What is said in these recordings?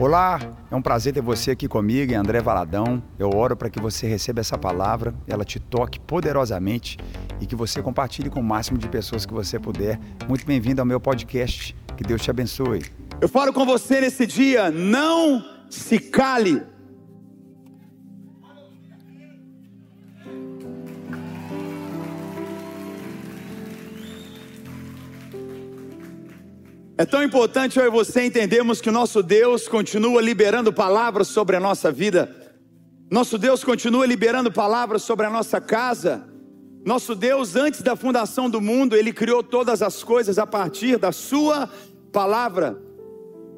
Olá, é um prazer ter você aqui comigo, André Valadão. Eu oro para que você receba essa palavra, ela te toque poderosamente e que você compartilhe com o máximo de pessoas que você puder. Muito bem-vindo ao meu podcast. Que Deus te abençoe. Eu falo com você nesse dia, não se cale. É tão importante eu e você entendermos que o nosso Deus continua liberando palavras sobre a nossa vida. Nosso Deus continua liberando palavras sobre a nossa casa. Nosso Deus, antes da fundação do mundo, Ele criou todas as coisas a partir da Sua palavra.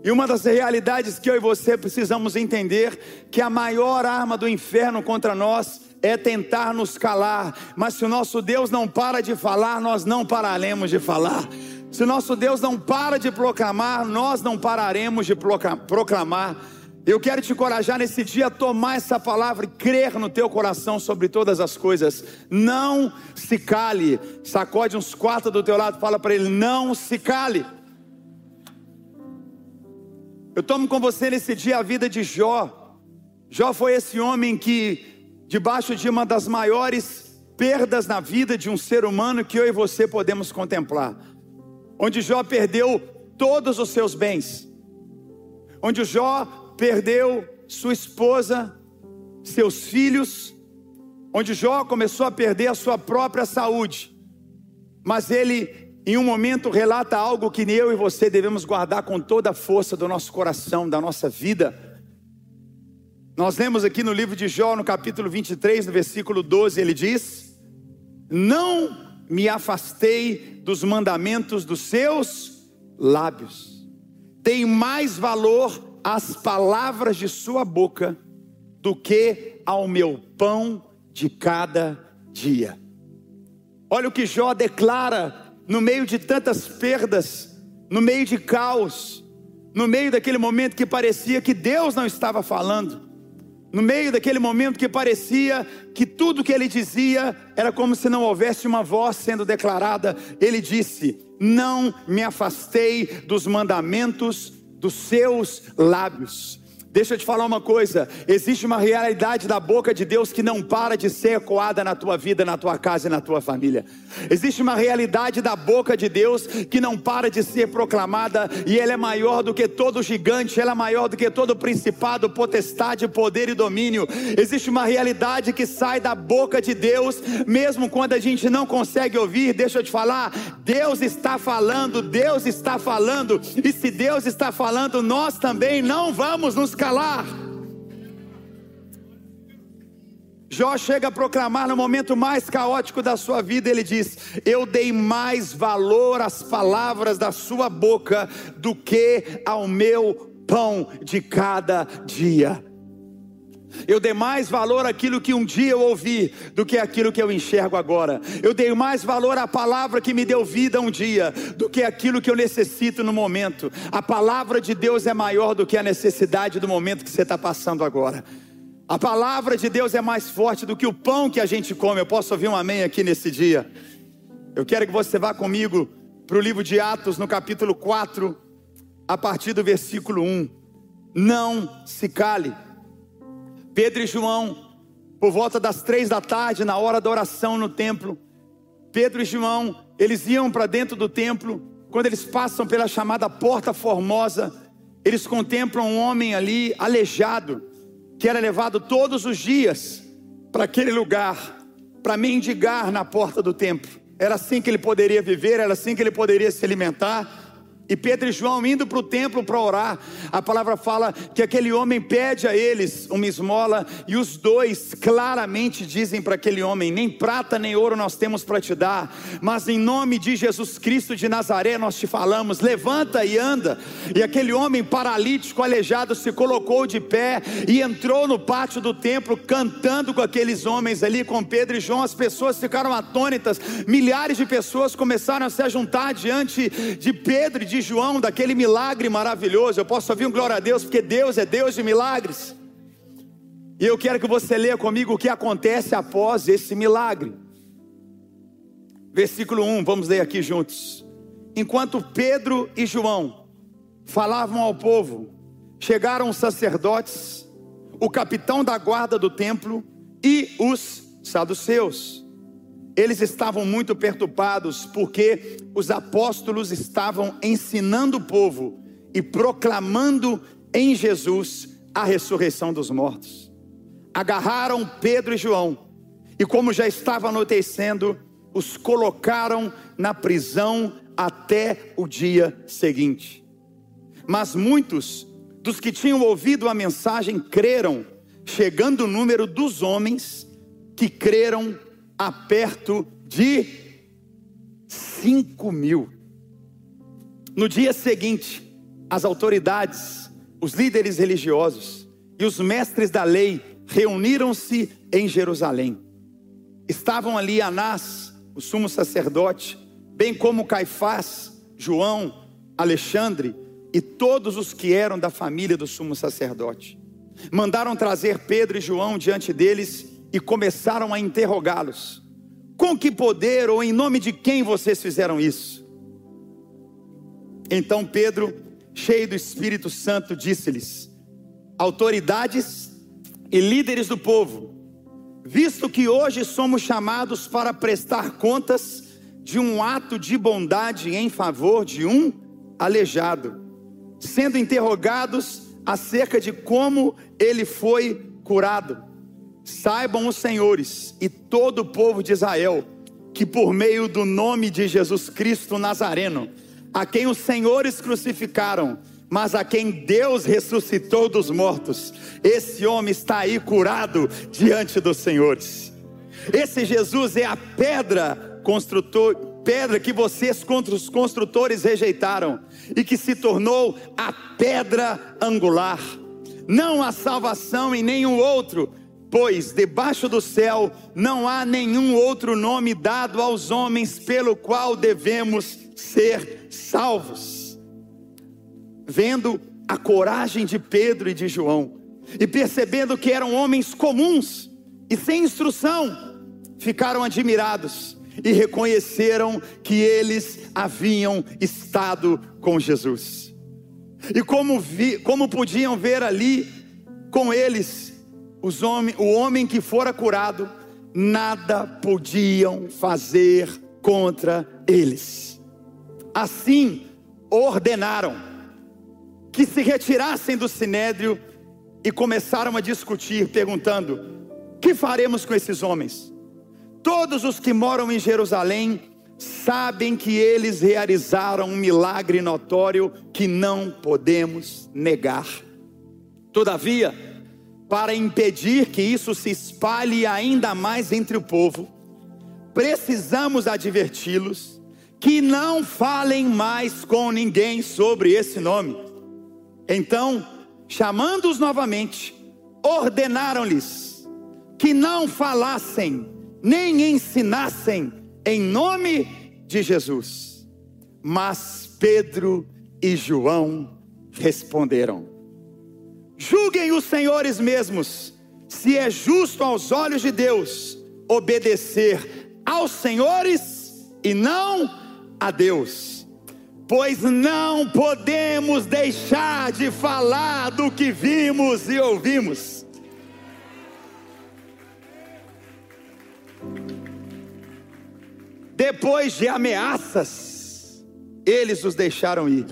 E uma das realidades que eu e você precisamos entender que a maior arma do inferno contra nós é tentar nos calar, mas se o nosso Deus não para de falar, nós não pararemos de falar. Se nosso Deus não para de proclamar, nós não pararemos de proclamar. Eu quero te encorajar nesse dia a tomar essa palavra e crer no teu coração sobre todas as coisas. Não se cale. Sacode uns quatro do teu lado, fala para ele: não se cale. Eu tomo com você nesse dia a vida de Jó. Jó foi esse homem que, debaixo de uma das maiores perdas na vida de um ser humano que eu e você podemos contemplar onde Jó perdeu todos os seus bens, onde Jó perdeu sua esposa, seus filhos, onde Jó começou a perder a sua própria saúde, mas ele, em um momento, relata algo que eu e você devemos guardar com toda a força do nosso coração, da nossa vida. Nós lemos aqui no livro de Jó, no capítulo 23, no versículo 12, ele diz: Não me afastei dos mandamentos dos seus lábios. Tem mais valor as palavras de sua boca do que ao meu pão de cada dia. Olha o que Jó declara no meio de tantas perdas, no meio de caos, no meio daquele momento que parecia que Deus não estava falando. No meio daquele momento que parecia que tudo que ele dizia era como se não houvesse uma voz sendo declarada, ele disse: Não me afastei dos mandamentos dos seus lábios. Deixa eu te falar uma coisa: existe uma realidade da boca de Deus que não para de ser ecoada na tua vida, na tua casa e na tua família. Existe uma realidade da boca de Deus que não para de ser proclamada e ela é maior do que todo gigante, ela é maior do que todo principado, potestade, poder e domínio. Existe uma realidade que sai da boca de Deus, mesmo quando a gente não consegue ouvir. Deixa eu te falar: Deus está falando, Deus está falando, e se Deus está falando, nós também não vamos nos calar. Jó chega a proclamar no momento mais caótico da sua vida, ele diz: Eu dei mais valor às palavras da sua boca do que ao meu pão de cada dia. Eu dei mais valor àquilo que um dia eu ouvi do que aquilo que eu enxergo agora. Eu dei mais valor à palavra que me deu vida um dia do que aquilo que eu necessito no momento. A palavra de Deus é maior do que a necessidade do momento que você está passando agora. A palavra de Deus é mais forte do que o pão que a gente come. Eu posso ouvir um amém aqui nesse dia. Eu quero que você vá comigo para o livro de Atos, no capítulo 4, a partir do versículo 1. Não se cale. Pedro e João, por volta das três da tarde, na hora da oração no templo, Pedro e João, eles iam para dentro do templo, quando eles passam pela chamada Porta Formosa, eles contemplam um homem ali aleijado, que era levado todos os dias para aquele lugar, para mendigar na porta do templo. Era assim que ele poderia viver, era assim que ele poderia se alimentar. E Pedro e João indo para o templo para orar, a palavra fala que aquele homem pede a eles uma esmola, e os dois claramente dizem para aquele homem: nem prata nem ouro nós temos para te dar, mas em nome de Jesus Cristo de Nazaré nós te falamos: levanta e anda. E aquele homem paralítico, aleijado, se colocou de pé e entrou no pátio do templo, cantando com aqueles homens ali, com Pedro e João. As pessoas ficaram atônitas, milhares de pessoas começaram a se juntar diante de Pedro e de João, daquele milagre maravilhoso. Eu posso ouvir um glória a Deus, porque Deus é Deus de milagres. E eu quero que você leia comigo o que acontece após esse milagre. Versículo 1, vamos ler aqui juntos. Enquanto Pedro e João falavam ao povo, chegaram os sacerdotes, o capitão da guarda do templo e os saduceus. Eles estavam muito perturbados porque os apóstolos estavam ensinando o povo e proclamando em Jesus a ressurreição dos mortos. Agarraram Pedro e João e, como já estava anoitecendo, os colocaram na prisão até o dia seguinte. Mas muitos dos que tinham ouvido a mensagem creram, chegando o número dos homens que creram a perto de cinco mil. No dia seguinte, as autoridades, os líderes religiosos e os mestres da lei reuniram-se em Jerusalém. Estavam ali Anás, o sumo sacerdote, bem como Caifás, João, Alexandre e todos os que eram da família do sumo sacerdote. Mandaram trazer Pedro e João diante deles e começaram a interrogá-los: Com que poder ou em nome de quem vocês fizeram isso? Então Pedro, cheio do Espírito Santo, disse-lhes: Autoridades e líderes do povo, visto que hoje somos chamados para prestar contas de um ato de bondade em favor de um aleijado, sendo interrogados acerca de como ele foi curado. Saibam os senhores e todo o povo de Israel que por meio do nome de Jesus Cristo Nazareno, a quem os senhores crucificaram, mas a quem Deus ressuscitou dos mortos, esse homem está aí curado diante dos senhores. Esse Jesus é a pedra construtor, pedra que vocês contra os construtores rejeitaram e que se tornou a pedra angular. Não há salvação em nenhum outro, pois debaixo do céu não há nenhum outro nome dado aos homens pelo qual devemos ser salvos. Vendo a coragem de Pedro e de João, e percebendo que eram homens comuns e sem instrução, ficaram admirados e reconheceram que eles haviam estado com Jesus. E como, vi, como podiam ver ali com eles os homens, o homem que fora curado, nada podiam fazer contra eles. Assim ordenaram que se retirassem do sinédrio e começaram a discutir, perguntando: que faremos com esses homens? Todos os que moram em Jerusalém sabem que eles realizaram um milagre notório que não podemos negar. Todavia, para impedir que isso se espalhe ainda mais entre o povo, precisamos adverti-los que não falem mais com ninguém sobre esse nome. Então, chamando-os novamente, ordenaram-lhes que não falassem nem ensinassem em nome de Jesus. Mas Pedro e João responderam: Julguem os senhores mesmos, se é justo aos olhos de Deus obedecer aos senhores e não a Deus. Pois não podemos deixar de falar do que vimos e ouvimos. Depois de ameaças, eles os deixaram ir.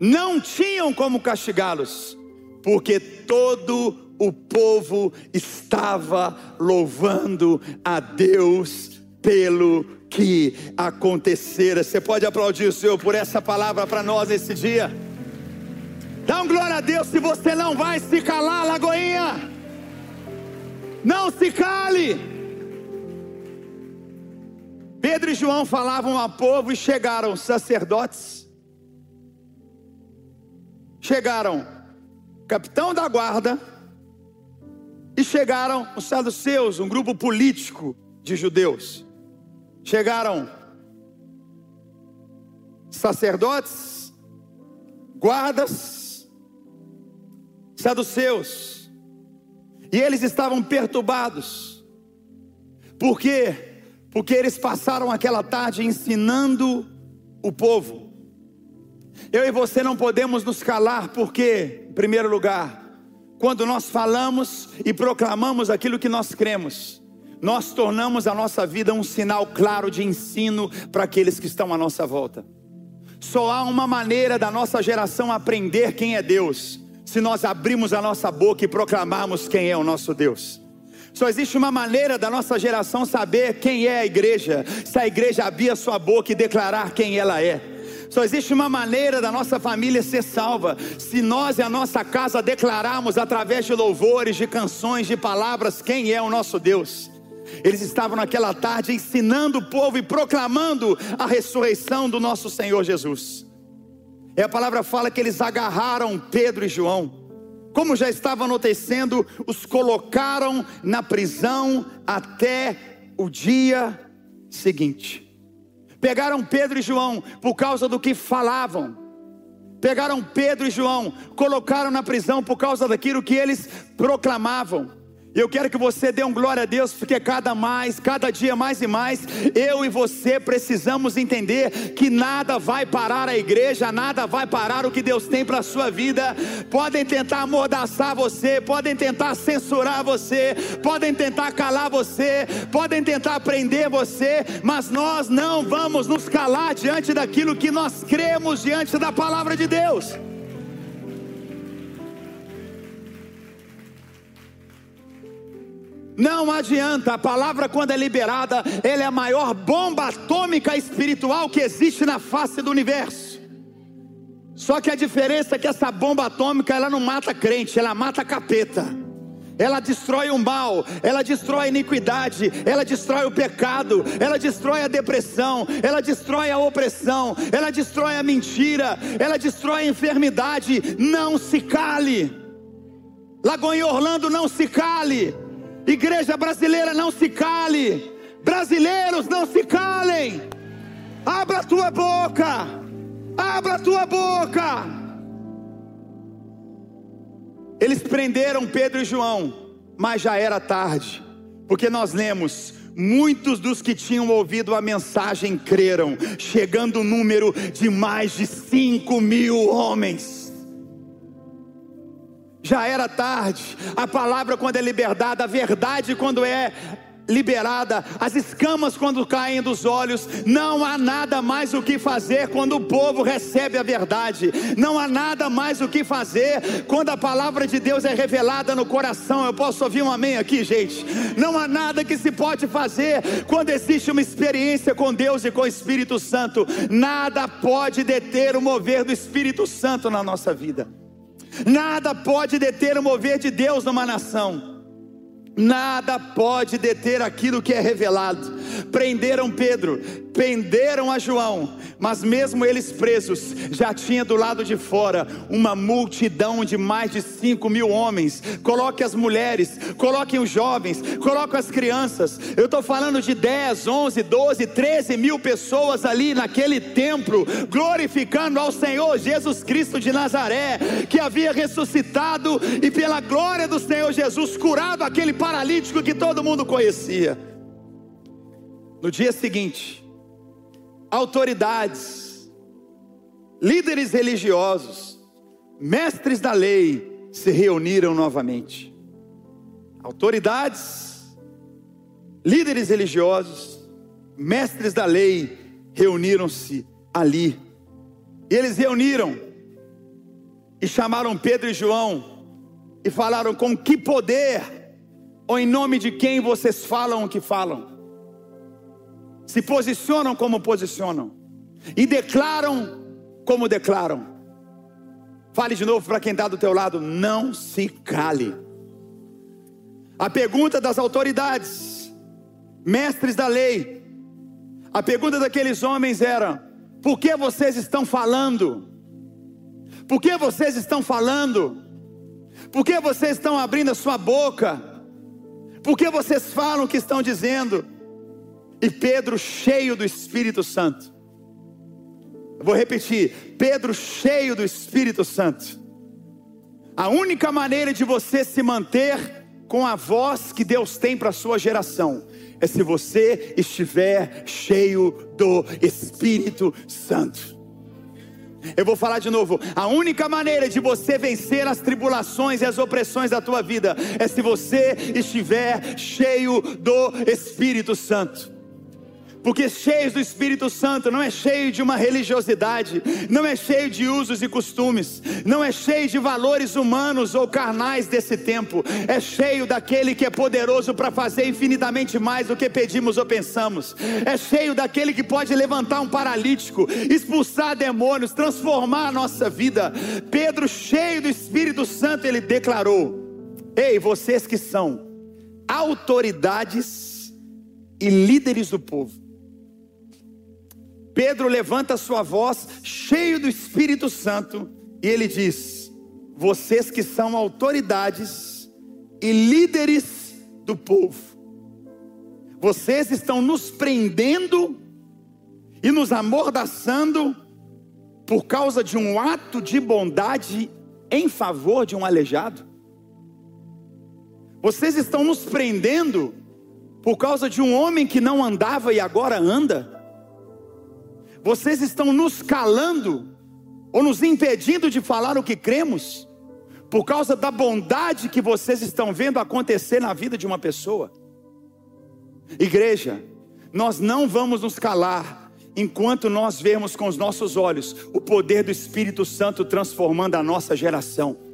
Não tinham como castigá-los, porque todo o povo estava louvando a Deus pelo que acontecera. Você pode aplaudir o Senhor por essa palavra para nós esse dia? Dá um glória a Deus se você não vai se calar, Lagoinha. Não se cale. Pedro e João falavam ao povo e chegaram sacerdotes, chegaram capitão da guarda e chegaram os saduceus, um grupo político de judeus. Chegaram sacerdotes, guardas, saduceus, e eles estavam perturbados, porque porque eles passaram aquela tarde ensinando o povo. Eu e você não podemos nos calar, porque primeiro lugar, quando nós falamos e proclamamos aquilo que nós cremos, nós tornamos a nossa vida um sinal claro de ensino para aqueles que estão à nossa volta. Só há uma maneira da nossa geração aprender quem é Deus, se nós abrirmos a nossa boca e proclamarmos quem é o nosso Deus. Só existe uma maneira da nossa geração saber quem é a igreja, se a igreja abrir a sua boca e declarar quem ela é. Só existe uma maneira da nossa família ser salva, se nós e a nossa casa declararmos através de louvores, de canções, de palavras, quem é o nosso Deus. Eles estavam naquela tarde ensinando o povo e proclamando a ressurreição do nosso Senhor Jesus. E a palavra fala que eles agarraram Pedro e João. Como já estava anoitecendo, os colocaram na prisão até o dia seguinte. Pegaram Pedro e João por causa do que falavam. Pegaram Pedro e João, colocaram na prisão por causa daquilo que eles proclamavam. Eu quero que você dê um glória a Deus, porque cada mais, cada dia mais e mais, eu e você precisamos entender que nada vai parar a igreja, nada vai parar o que Deus tem para a sua vida. Podem tentar amordaçar você, podem tentar censurar você, podem tentar calar você, podem tentar prender você, mas nós não vamos nos calar diante daquilo que nós cremos diante da palavra de Deus. Não adianta, a palavra quando é liberada, ela é a maior bomba atômica espiritual que existe na face do universo. Só que a diferença é que essa bomba atômica ela não mata crente, ela mata capeta. Ela destrói o mal, ela destrói a iniquidade, ela destrói o pecado, ela destrói a depressão, ela destrói a opressão, ela destrói a mentira, ela destrói a enfermidade. Não se cale. Lagoa Orlando, não se cale. Igreja brasileira, não se cale. Brasileiros, não se calem. Abra a tua boca. Abra a tua boca. Eles prenderam Pedro e João, mas já era tarde, porque nós lemos Muitos dos que tinham ouvido a mensagem creram, chegando o número de mais de cinco mil homens já era tarde. A palavra, quando é liberdade, a verdade, quando é liberada, as escamas quando caem dos olhos, não há nada mais o que fazer quando o povo recebe a verdade, não há nada mais o que fazer quando a palavra de Deus é revelada no coração. Eu posso ouvir um amém aqui, gente? Não há nada que se pode fazer quando existe uma experiência com Deus e com o Espírito Santo, nada pode deter o mover do Espírito Santo na nossa vida. Nada pode deter o mover de Deus numa nação. Nada pode deter aquilo que é revelado. Prenderam Pedro, prenderam a João, mas mesmo eles presos, já tinha do lado de fora uma multidão de mais de cinco mil homens. Coloque as mulheres, coloquem os jovens, coloque as crianças. Eu estou falando de 10, 11, 12, 13 mil pessoas ali naquele templo, glorificando ao Senhor Jesus Cristo de Nazaré, que havia ressuscitado e pela glória do Senhor Jesus curado aquele paralítico que todo mundo conhecia. No dia seguinte, autoridades, líderes religiosos, mestres da lei se reuniram novamente. Autoridades, líderes religiosos, mestres da lei reuniram-se ali. E eles reuniram e chamaram Pedro e João e falaram: com que poder ou em nome de quem vocês falam o que falam? Se posicionam como posicionam e declaram como declaram. Fale de novo para quem está do teu lado, não se cale. A pergunta das autoridades, mestres da lei, a pergunta daqueles homens era: por que vocês estão falando? Por que vocês estão falando? Por que vocês estão abrindo a sua boca? Por que vocês falam o que estão dizendo? E Pedro, cheio do Espírito Santo, eu vou repetir: Pedro, cheio do Espírito Santo. A única maneira de você se manter com a voz que Deus tem para a sua geração é se você estiver cheio do Espírito Santo. Eu vou falar de novo. A única maneira de você vencer as tribulações e as opressões da tua vida é se você estiver cheio do Espírito Santo. Porque cheios do Espírito Santo não é cheio de uma religiosidade, não é cheio de usos e costumes, não é cheio de valores humanos ou carnais desse tempo, é cheio daquele que é poderoso para fazer infinitamente mais do que pedimos ou pensamos, é cheio daquele que pode levantar um paralítico, expulsar demônios, transformar a nossa vida. Pedro, cheio do Espírito Santo, ele declarou: Ei, vocês que são autoridades e líderes do povo, Pedro levanta sua voz, cheio do Espírito Santo, e ele diz: Vocês que são autoridades e líderes do povo, vocês estão nos prendendo e nos amordaçando por causa de um ato de bondade em favor de um aleijado? Vocês estão nos prendendo por causa de um homem que não andava e agora anda? Vocês estão nos calando ou nos impedindo de falar o que cremos por causa da bondade que vocês estão vendo acontecer na vida de uma pessoa. Igreja, nós não vamos nos calar enquanto nós vemos com os nossos olhos o poder do Espírito Santo transformando a nossa geração.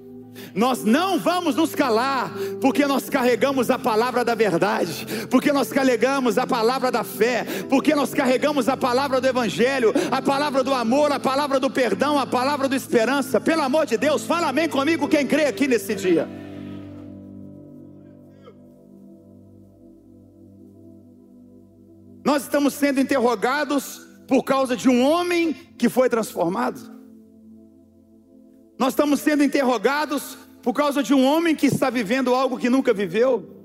Nós não vamos nos calar, porque nós carregamos a palavra da verdade, porque nós carregamos a palavra da fé, porque nós carregamos a palavra do Evangelho, a palavra do amor, a palavra do perdão, a palavra da esperança. Pelo amor de Deus, fala amém comigo quem crê aqui nesse dia. Nós estamos sendo interrogados por causa de um homem que foi transformado. Nós estamos sendo interrogados por causa de um homem que está vivendo algo que nunca viveu.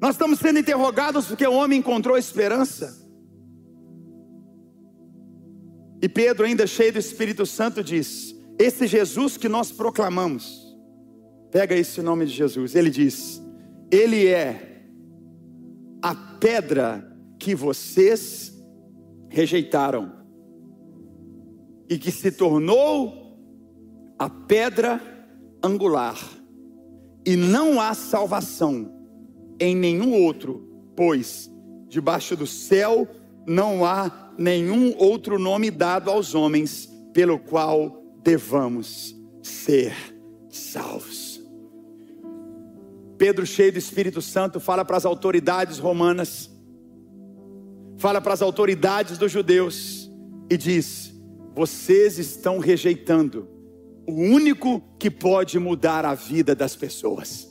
Nós estamos sendo interrogados porque o homem encontrou esperança. E Pedro, ainda cheio do Espírito Santo, diz: Esse Jesus que nós proclamamos, pega esse nome de Jesus, ele diz: Ele é a pedra que vocês rejeitaram e que se tornou a pedra angular, e não há salvação em nenhum outro, pois debaixo do céu não há nenhum outro nome dado aos homens pelo qual devamos ser salvos. Pedro, cheio do Espírito Santo, fala para as autoridades romanas, fala para as autoridades dos judeus e diz: Vocês estão rejeitando o único que pode mudar a vida das pessoas.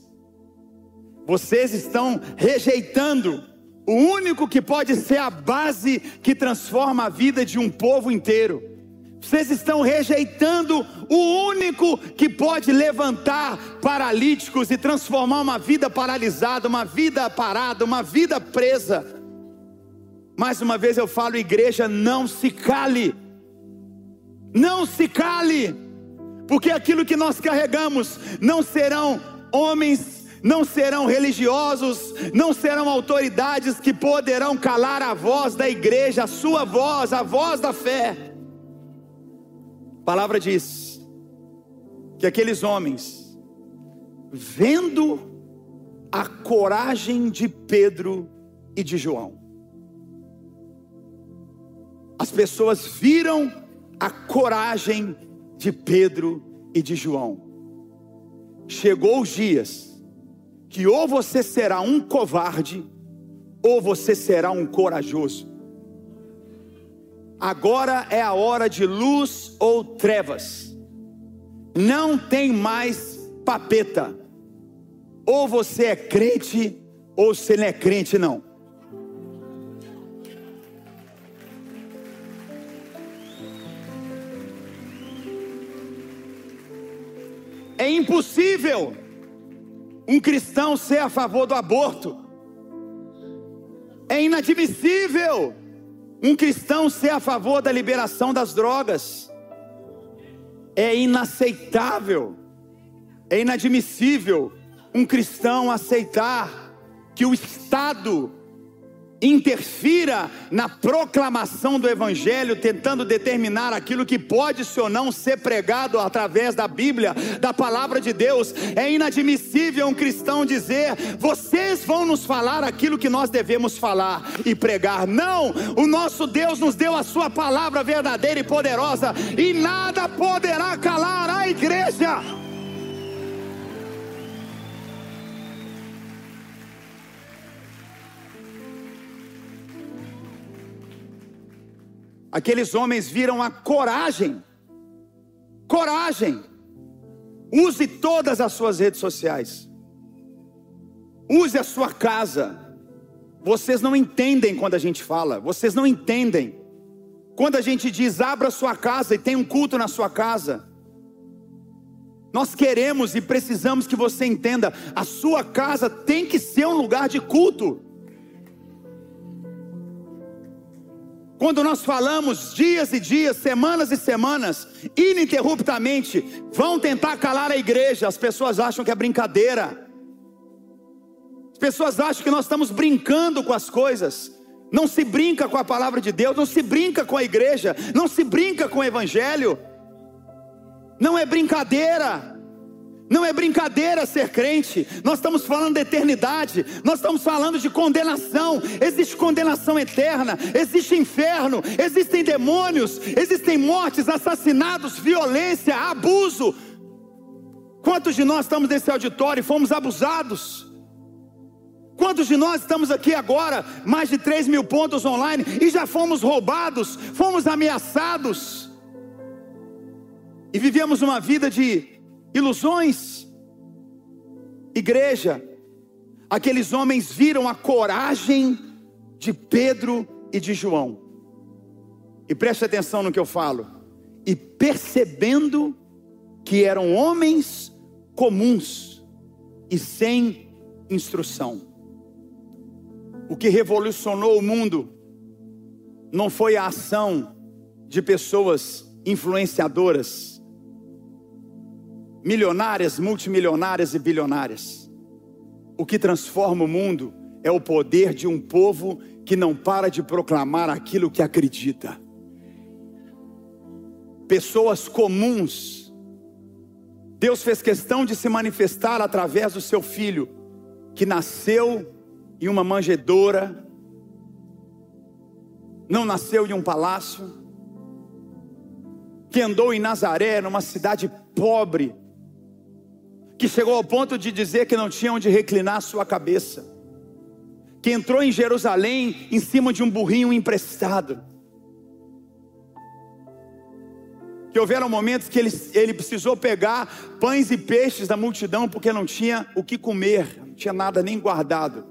Vocês estão rejeitando o único que pode ser a base que transforma a vida de um povo inteiro. Vocês estão rejeitando o único que pode levantar paralíticos e transformar uma vida paralisada, uma vida parada, uma vida presa. Mais uma vez eu falo, igreja, não se cale. Não se cale porque aquilo que nós carregamos não serão homens, não serão religiosos, não serão autoridades que poderão calar a voz da igreja, a sua voz, a voz da fé. A palavra diz que aqueles homens, vendo a coragem de Pedro e de João, as pessoas viram a coragem de Pedro e de João. Chegou os dias que ou você será um covarde, ou você será um corajoso. Agora é a hora de luz ou trevas. Não tem mais papeta. Ou você é crente, ou você não é crente, não. É impossível um cristão ser a favor do aborto. É inadmissível um cristão ser a favor da liberação das drogas. É inaceitável, é inadmissível um cristão aceitar que o Estado interfira na proclamação do Evangelho, tentando determinar aquilo que pode ou não ser pregado através da Bíblia, da palavra de Deus. É inadmissível um cristão dizer: vocês vão nos falar aquilo que nós devemos falar e pregar. Não, o nosso Deus nos deu a Sua palavra verdadeira e poderosa, e nada poderá calar a igreja. Aqueles homens viram a coragem. Coragem. Use todas as suas redes sociais. Use a sua casa. Vocês não entendem quando a gente fala, vocês não entendem. Quando a gente diz abra sua casa e tem um culto na sua casa, nós queremos e precisamos que você entenda: a sua casa tem que ser um lugar de culto. Quando nós falamos dias e dias, semanas e semanas, ininterruptamente, vão tentar calar a igreja, as pessoas acham que é brincadeira. As pessoas acham que nós estamos brincando com as coisas. Não se brinca com a palavra de Deus, não se brinca com a igreja, não se brinca com o evangelho. Não é brincadeira. Não é brincadeira ser crente. Nós estamos falando de eternidade. Nós estamos falando de condenação. Existe condenação eterna. Existe inferno. Existem demônios. Existem mortes, assassinatos, violência, abuso. Quantos de nós estamos nesse auditório e fomos abusados? Quantos de nós estamos aqui agora, mais de 3 mil pontos online, e já fomos roubados, fomos ameaçados, e vivemos uma vida de ilusões. Igreja, aqueles homens viram a coragem de Pedro e de João. E preste atenção no que eu falo. E percebendo que eram homens comuns e sem instrução. O que revolucionou o mundo não foi a ação de pessoas influenciadoras, milionárias, multimilionárias e bilionárias. O que transforma o mundo é o poder de um povo que não para de proclamar aquilo que acredita. Pessoas comuns. Deus fez questão de se manifestar através do seu filho, que nasceu em uma manjedoura, não nasceu em um palácio, que andou em Nazaré, numa cidade pobre, que chegou ao ponto de dizer que não tinha onde reclinar sua cabeça, que entrou em Jerusalém em cima de um burrinho emprestado, que houveram momentos que ele, ele precisou pegar pães e peixes da multidão porque não tinha o que comer, não tinha nada nem guardado.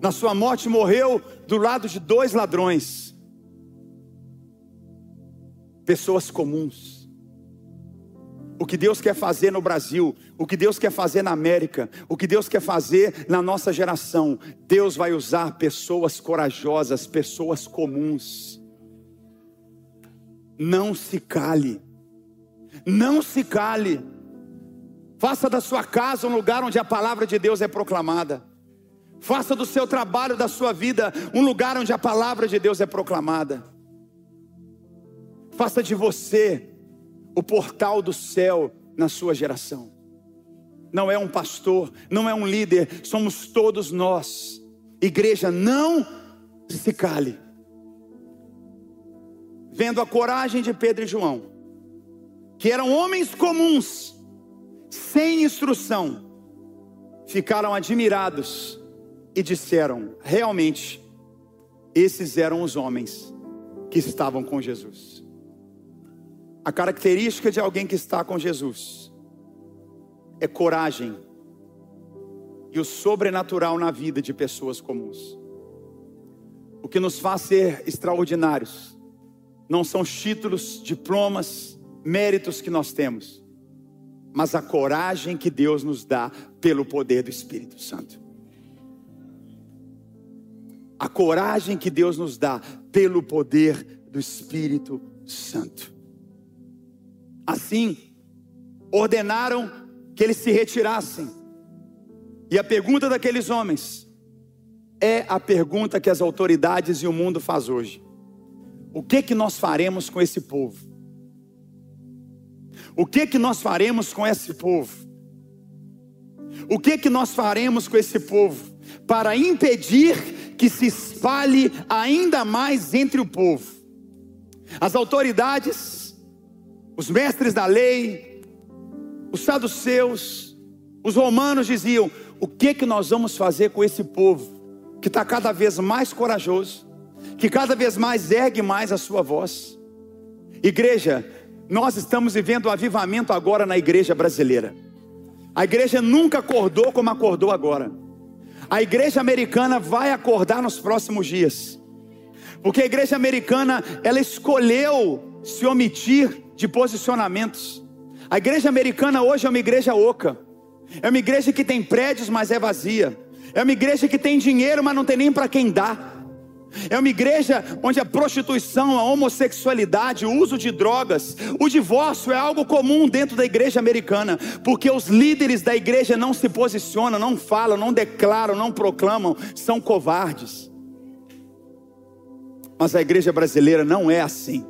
Na sua morte morreu do lado de dois ladrões, pessoas comuns o que Deus quer fazer no Brasil, o que Deus quer fazer na América, o que Deus quer fazer na nossa geração. Deus vai usar pessoas corajosas, pessoas comuns. Não se cale, não se cale. Faça da sua casa um lugar onde a palavra de Deus é proclamada. Faça do seu trabalho, da sua vida, um lugar onde a palavra de Deus é proclamada. Faça de você o portal do céu na sua geração. Não é um pastor, não é um líder, somos todos nós. Igreja, não se cale. Vendo a coragem de Pedro e João, que eram homens comuns, sem instrução, ficaram admirados e disseram: realmente, esses eram os homens que estavam com Jesus. A característica de alguém que está com Jesus é coragem e o sobrenatural na vida de pessoas comuns. O que nos faz ser extraordinários não são os títulos, diplomas, méritos que nós temos, mas a coragem que Deus nos dá pelo poder do Espírito Santo. A coragem que Deus nos dá pelo poder do Espírito Santo. Assim, ordenaram que eles se retirassem. E a pergunta daqueles homens é a pergunta que as autoridades e o mundo faz hoje. O que que nós faremos com esse povo? O que que nós faremos com esse povo? O que que nós faremos com esse povo para impedir que se espalhe ainda mais entre o povo? As autoridades, os mestres da lei, os saduceus, os romanos diziam: o que que nós vamos fazer com esse povo que está cada vez mais corajoso, que cada vez mais ergue mais a sua voz? Igreja, nós estamos vivendo um avivamento agora na igreja brasileira. A igreja nunca acordou como acordou agora. A igreja americana vai acordar nos próximos dias. Porque a igreja americana, ela escolheu se omitir de posicionamentos. A igreja americana hoje é uma igreja oca. É uma igreja que tem prédios, mas é vazia. É uma igreja que tem dinheiro, mas não tem nem para quem dar. É uma igreja onde a prostituição, a homossexualidade, o uso de drogas, o divórcio é algo comum dentro da igreja americana, porque os líderes da igreja não se posicionam, não falam, não declaram, não proclamam, são covardes. Mas a igreja brasileira não é assim.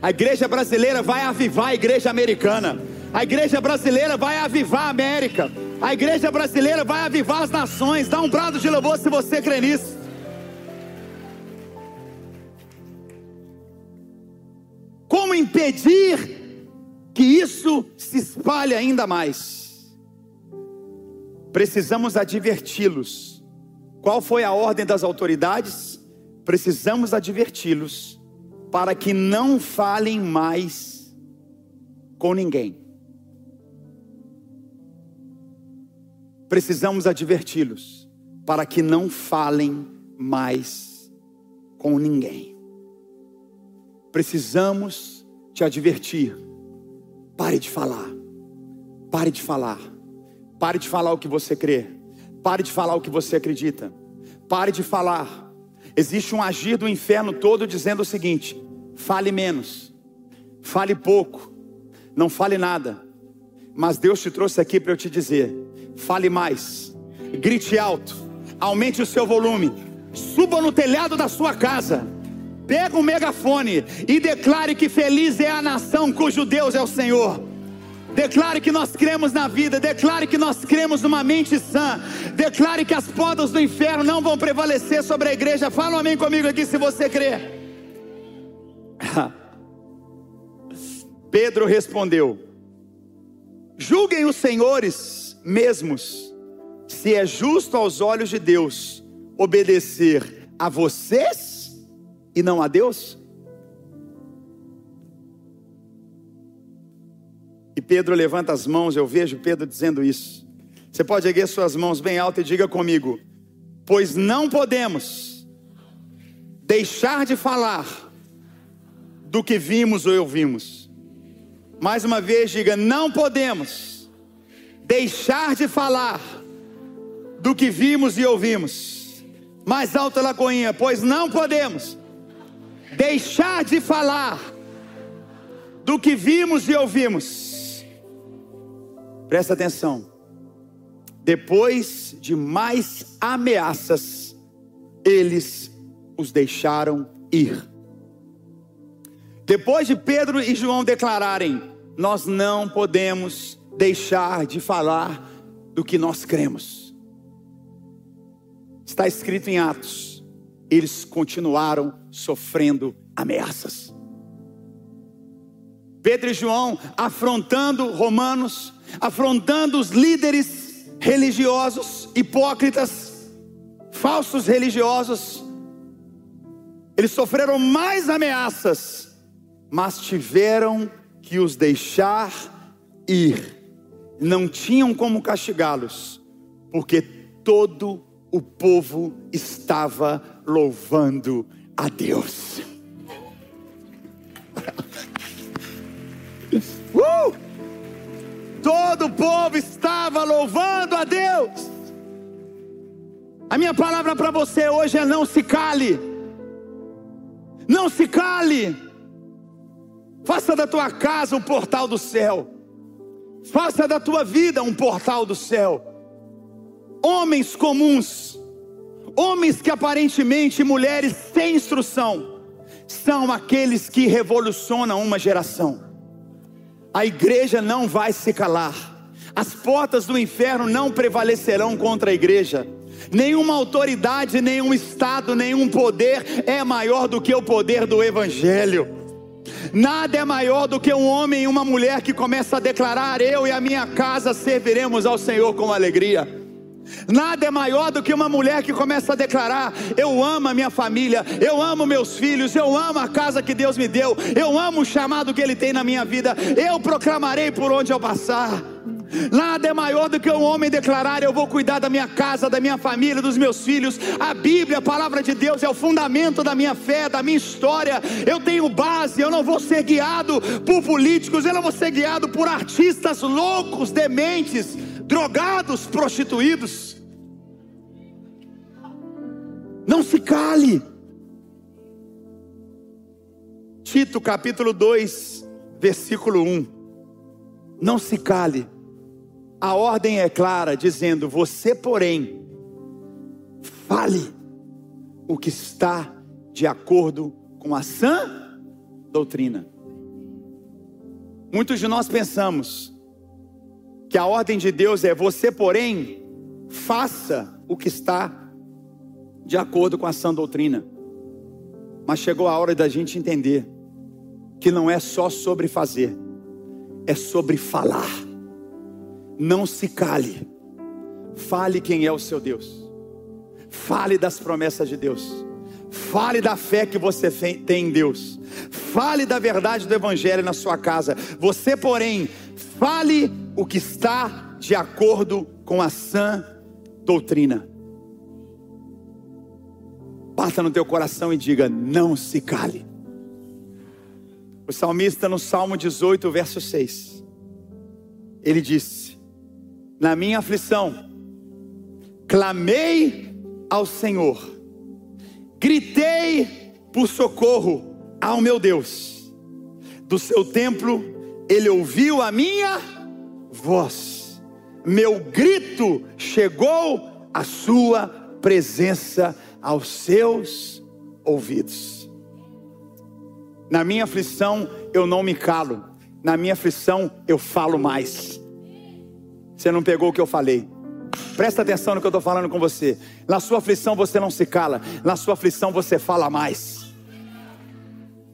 A igreja brasileira vai avivar a igreja americana. A igreja brasileira vai avivar a América. A igreja brasileira vai avivar as nações. Dá um brado de louvor se você crê nisso. Como impedir que isso se espalhe ainda mais? Precisamos adverti-los. Qual foi a ordem das autoridades? Precisamos adverti-los para que não falem mais com ninguém. Precisamos adverti-los para que não falem mais com ninguém precisamos te advertir. Pare de falar. Pare de falar. Pare de falar o que você crê. Pare de falar o que você acredita. Pare de falar. Existe um agir do inferno todo dizendo o seguinte: fale menos, fale pouco, não fale nada. Mas Deus te trouxe aqui para eu te dizer: fale mais, grite alto, aumente o seu volume, suba no telhado da sua casa Pega o megafone e declare que feliz é a nação cujo Deus é o Senhor. Declare que nós cremos na vida, declare que nós cremos numa mente sã, declare que as portas do inferno não vão prevalecer sobre a igreja. Fala um amém comigo aqui se você crê. Pedro respondeu: Julguem os senhores mesmos, se é justo aos olhos de Deus obedecer a vocês e não a Deus? E Pedro levanta as mãos, eu vejo Pedro dizendo isso. Você pode erguer suas mãos bem alto e diga comigo: Pois não podemos deixar de falar do que vimos ou ouvimos. Mais uma vez, diga: Não podemos deixar de falar do que vimos e ouvimos. Mais alto, Lagoinha, pois não podemos deixar de falar do que vimos e ouvimos. Presta atenção. Depois de mais ameaças, eles os deixaram ir. Depois de Pedro e João declararem: Nós não podemos deixar de falar do que nós cremos. Está escrito em Atos eles continuaram sofrendo ameaças. Pedro e João afrontando romanos, afrontando os líderes religiosos, hipócritas, falsos religiosos. Eles sofreram mais ameaças, mas tiveram que os deixar ir. Não tinham como castigá-los, porque todo o povo estava louvando a Deus. Uh! Todo o povo estava louvando a Deus. A minha palavra para você hoje é: não se cale. Não se cale. Faça da tua casa um portal do céu. Faça da tua vida um portal do céu. Homens comuns Homens que aparentemente, mulheres sem instrução, são aqueles que revolucionam uma geração. A igreja não vai se calar, as portas do inferno não prevalecerão contra a igreja. Nenhuma autoridade, nenhum estado, nenhum poder é maior do que o poder do Evangelho. Nada é maior do que um homem e uma mulher que começa a declarar: Eu e a minha casa serviremos ao Senhor com alegria. Nada é maior do que uma mulher que começa a declarar: Eu amo a minha família, eu amo meus filhos, eu amo a casa que Deus me deu, eu amo o chamado que Ele tem na minha vida, eu proclamarei por onde eu passar. Nada é maior do que um homem declarar: Eu vou cuidar da minha casa, da minha família, dos meus filhos. A Bíblia, a palavra de Deus, é o fundamento da minha fé, da minha história. Eu tenho base, eu não vou ser guiado por políticos, eu não vou ser guiado por artistas loucos, dementes drogados, prostituídos. Não se cale. Tito capítulo 2, versículo 1. Não se cale. A ordem é clara, dizendo: Você, porém, fale o que está de acordo com a sã doutrina. Muitos de nós pensamos, que a ordem de Deus é: você, porém, faça o que está de acordo com a sã doutrina. Mas chegou a hora da gente entender que não é só sobre fazer, é sobre falar. Não se cale. Fale quem é o seu Deus. Fale das promessas de Deus. Fale da fé que você tem em Deus. Fale da verdade do Evangelho na sua casa. Você, porém, fale o que está de acordo com a sã doutrina. Bata no teu coração e diga: não se cale. O salmista no Salmo 18, verso 6, ele disse: Na minha aflição, clamei ao Senhor, gritei por socorro ao meu Deus, do seu templo ele ouviu a minha voz, meu grito chegou à sua presença, aos seus ouvidos. Na minha aflição eu não me calo, na minha aflição eu falo mais. Você não pegou o que eu falei? Presta atenção no que eu estou falando com você. Na sua aflição você não se cala, na sua aflição você fala mais.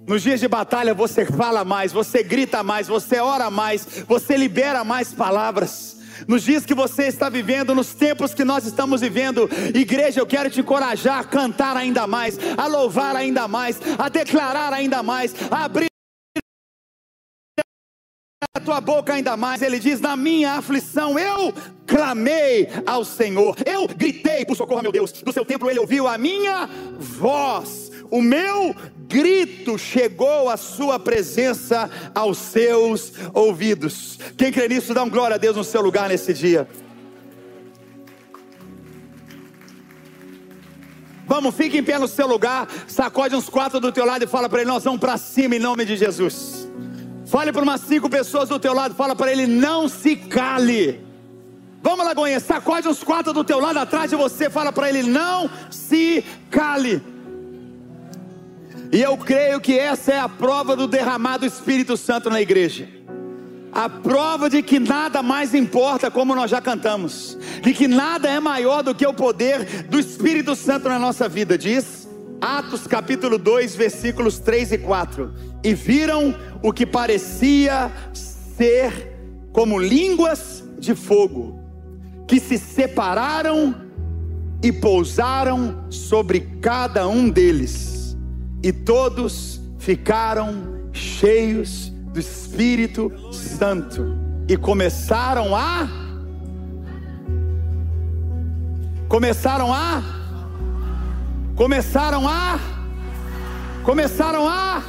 Nos dias de batalha você fala mais, você grita mais, você ora mais, você libera mais palavras. Nos dias que você está vivendo, nos tempos que nós estamos vivendo, igreja, eu quero te encorajar a cantar ainda mais, a louvar ainda mais, a declarar ainda mais, a abrir tua boca ainda mais. Ele diz: Na minha aflição eu clamei ao Senhor, eu gritei por socorro, meu Deus. Do seu templo ele ouviu a minha voz o meu grito chegou à sua presença, aos seus ouvidos. Quem crê nisso, dá um glória a Deus no seu lugar nesse dia. Vamos, fique em pé no seu lugar, sacode uns quatro do teu lado e fala para ele: Nós vamos para cima em nome de Jesus. Fale para umas cinco pessoas do teu lado, fala para ele: Não se cale. Vamos, Lagoinha, sacode uns quatro do teu lado atrás de você, fala para ele: Não se cale. E eu creio que essa é a prova do derramado Espírito Santo na igreja. A prova de que nada mais importa, como nós já cantamos, de que nada é maior do que o poder do Espírito Santo na nossa vida, diz Atos capítulo 2, versículos 3 e 4. E viram o que parecia ser como línguas de fogo, que se separaram e pousaram sobre cada um deles e todos ficaram cheios do Espírito Santo e começaram a começaram a começaram a começaram a começaram a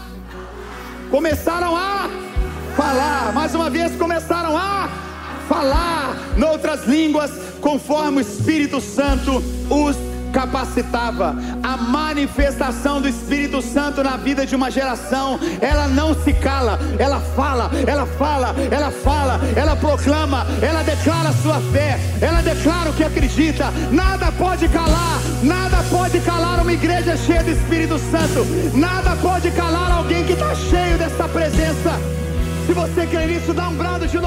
falar, mais uma vez começaram a falar noutras línguas conforme o Espírito Santo os capacitava a manifestação do Espírito Santo na vida de uma geração. Ela não se cala, ela fala, ela fala, ela fala, ela proclama, ela declara a sua fé, ela declara o que acredita. Nada pode calar, nada pode calar uma igreja cheia do Espírito Santo, nada pode calar alguém que está cheio dessa presença. Se você crê nisso, dá um brado de